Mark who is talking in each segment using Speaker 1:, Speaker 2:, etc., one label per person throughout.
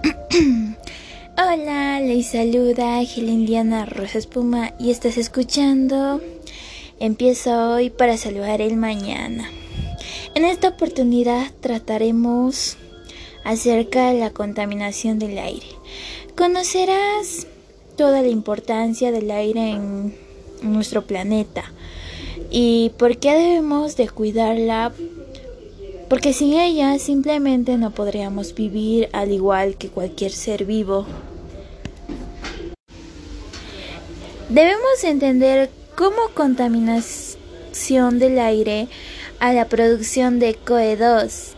Speaker 1: Hola, les saluda Indiana Rosa Espuma y estás escuchando Empieza hoy para saludar el mañana. En esta oportunidad trataremos acerca de la contaminación del aire. Conocerás toda la importancia del aire en nuestro planeta y por qué debemos de cuidarla porque sin ella simplemente no podríamos vivir al igual que cualquier ser vivo. Debemos entender cómo contaminación del aire a la producción de COE2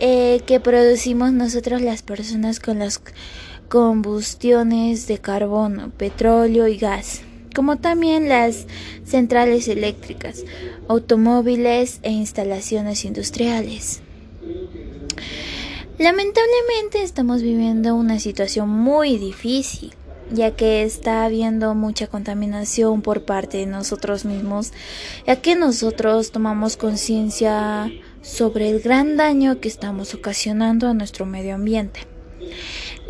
Speaker 1: eh, que producimos nosotros las personas con las combustiones de carbono, petróleo y gas como también las centrales eléctricas, automóviles e instalaciones industriales. Lamentablemente estamos viviendo una situación muy difícil, ya que está habiendo mucha contaminación por parte de nosotros mismos, ya que nosotros tomamos conciencia sobre el gran daño que estamos ocasionando a nuestro medio ambiente.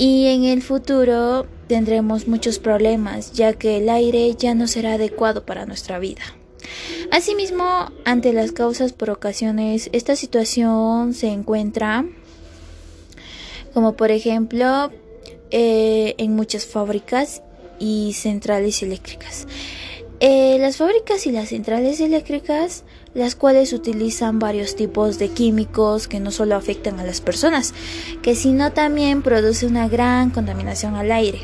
Speaker 1: Y en el futuro tendremos muchos problemas, ya que el aire ya no será adecuado para nuestra vida. Asimismo, ante las causas por ocasiones, esta situación se encuentra como por ejemplo eh, en muchas fábricas y centrales eléctricas. Eh, las fábricas y las centrales eléctricas, las cuales utilizan varios tipos de químicos que no solo afectan a las personas, que sino también produce una gran contaminación al aire.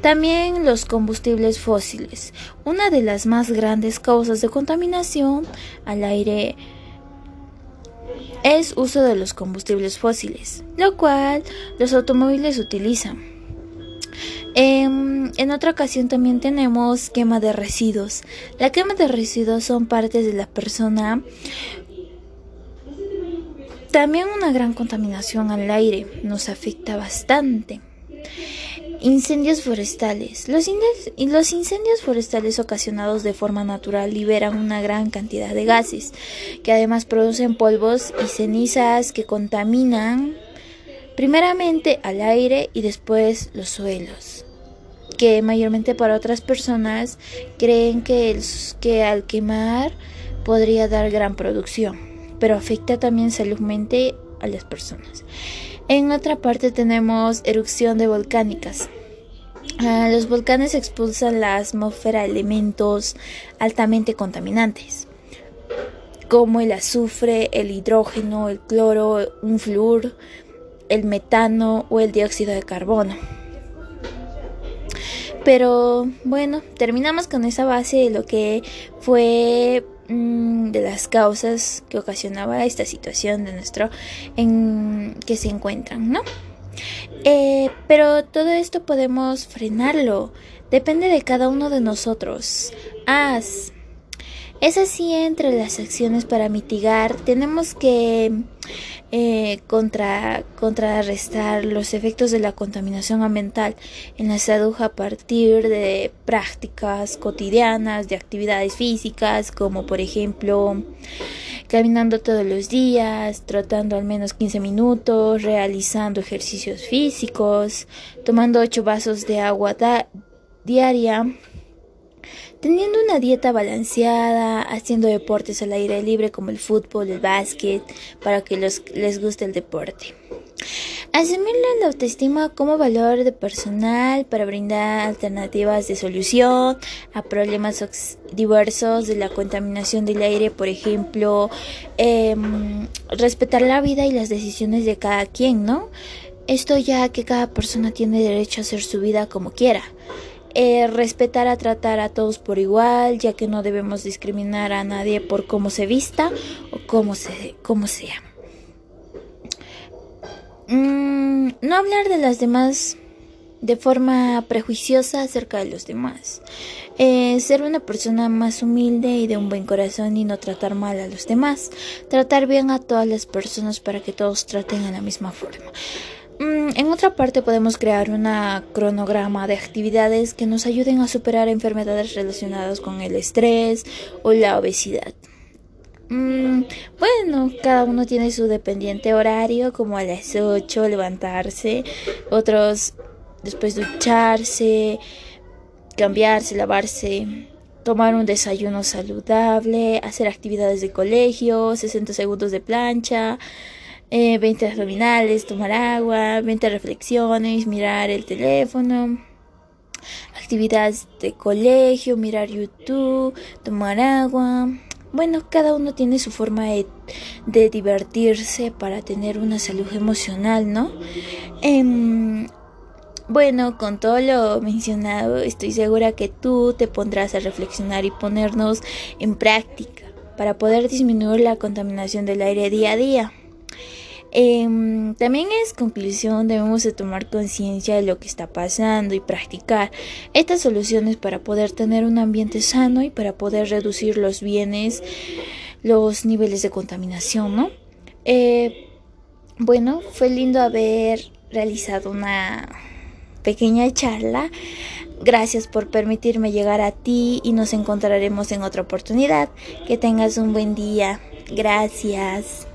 Speaker 1: También los combustibles fósiles, una de las más grandes causas de contaminación al aire es uso de los combustibles fósiles, lo cual los automóviles utilizan. Em, en otra ocasión también tenemos quema de residuos. La quema de residuos son partes de la persona. También una gran contaminación al aire nos afecta bastante. Incendios forestales. Los, los, incendios forestales ocasionados de forma natural liberan una gran cantidad de gases, que además producen polvos y cenizas que contaminan primeramente al aire y después los suelos, que mayormente para otras personas creen que, que al quemar podría dar gran producción, pero afecta también saludmente a las personas. En otra parte tenemos erupción de volcánicas. Ah, los volcanes expulsan la atmósfera elementos altamente contaminantes, como el azufre, el hidrógeno, el cloro, un flúor, el metano o el dióxido de carbono. Pero bueno, terminamos con esa base de lo que fue Mm, de las causas que ocasionaba esta situación de nuestro en que se encuentran, ¿no? Eh, pero todo esto podemos frenarlo. Depende de cada uno de nosotros. Haz. Es así entre las acciones para mitigar. Tenemos que eh, contra, contrarrestar los efectos de la contaminación ambiental en la salud a partir de prácticas cotidianas de actividades físicas como por ejemplo caminando todos los días, trotando al menos 15 minutos, realizando ejercicios físicos, tomando 8 vasos de agua diaria teniendo una dieta balanceada, haciendo deportes al aire libre como el fútbol, el básquet, para que les guste el deporte. Asumir la autoestima como valor de personal para brindar alternativas de solución a problemas diversos de la contaminación del aire, por ejemplo, em, respetar la vida y las decisiones de cada quien, ¿no? Esto ya que cada persona tiene derecho a hacer su vida como quiera. Eh, respetar a tratar a todos por igual, ya que no debemos discriminar a nadie por cómo se vista o cómo, se, cómo sea. Mm, no hablar de las demás de forma prejuiciosa acerca de los demás. Eh, ser una persona más humilde y de un buen corazón y no tratar mal a los demás. Tratar bien a todas las personas para que todos traten a la misma forma. Mm, en otra parte podemos crear una cronograma de actividades que nos ayuden a superar enfermedades relacionadas con el estrés o la obesidad. Mm, bueno, cada uno tiene su dependiente horario, como a las 8 levantarse, otros después ducharse, cambiarse, lavarse, tomar un desayuno saludable, hacer actividades de colegio, 60 segundos de plancha, 20 eh, abdominales, tomar agua, 20 reflexiones, mirar el teléfono, actividades de colegio, mirar YouTube, tomar agua. Bueno, cada uno tiene su forma de, divertirse para tener una salud emocional, ¿no? Em, bueno, con todo lo mencionado, estoy segura que tú te pondrás a reflexionar y ponernos en práctica para poder disminuir la contaminación del aire día a día. Em, también es conclusión debemos de tomar conciencia de lo que está pasando y practicar estas soluciones para poder tener un ambiente sano y para poder reducir los bienes, los niveles de contaminación, ¿no? Eh, bueno, fue lindo haber realizado una pequeña charla. Gracias por permitirme llegar a ti y nos encontraremos en otra oportunidad. Que tengas un buen día. Gracias.